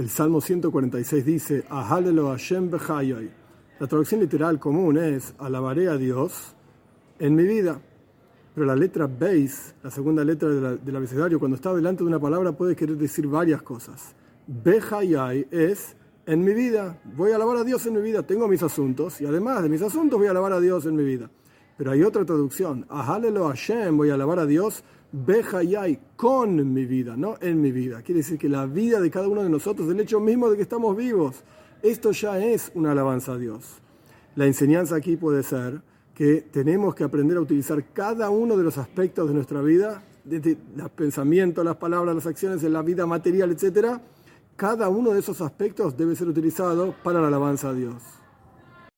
El Salmo 146 dice, Ahalelo Hashem. La traducción literal común es, alabaré a Dios en mi vida. Pero la letra Beis, la segunda letra del abecedario, cuando está delante de una palabra puede querer decir varias cosas. Bechayai es en mi vida, voy a alabar a Dios en mi vida, tengo mis asuntos y además de mis asuntos voy a alabar a Dios en mi vida. Pero hay otra traducción, Ahalelo Hashem, voy a alabar a Dios Bejayai, con mi vida, no en mi vida. Quiere decir que la vida de cada uno de nosotros, el hecho mismo de que estamos vivos, esto ya es una alabanza a Dios. La enseñanza aquí puede ser que tenemos que aprender a utilizar cada uno de los aspectos de nuestra vida, desde los pensamientos, las palabras, las acciones, en la vida material, etc. Cada uno de esos aspectos debe ser utilizado para la alabanza a Dios.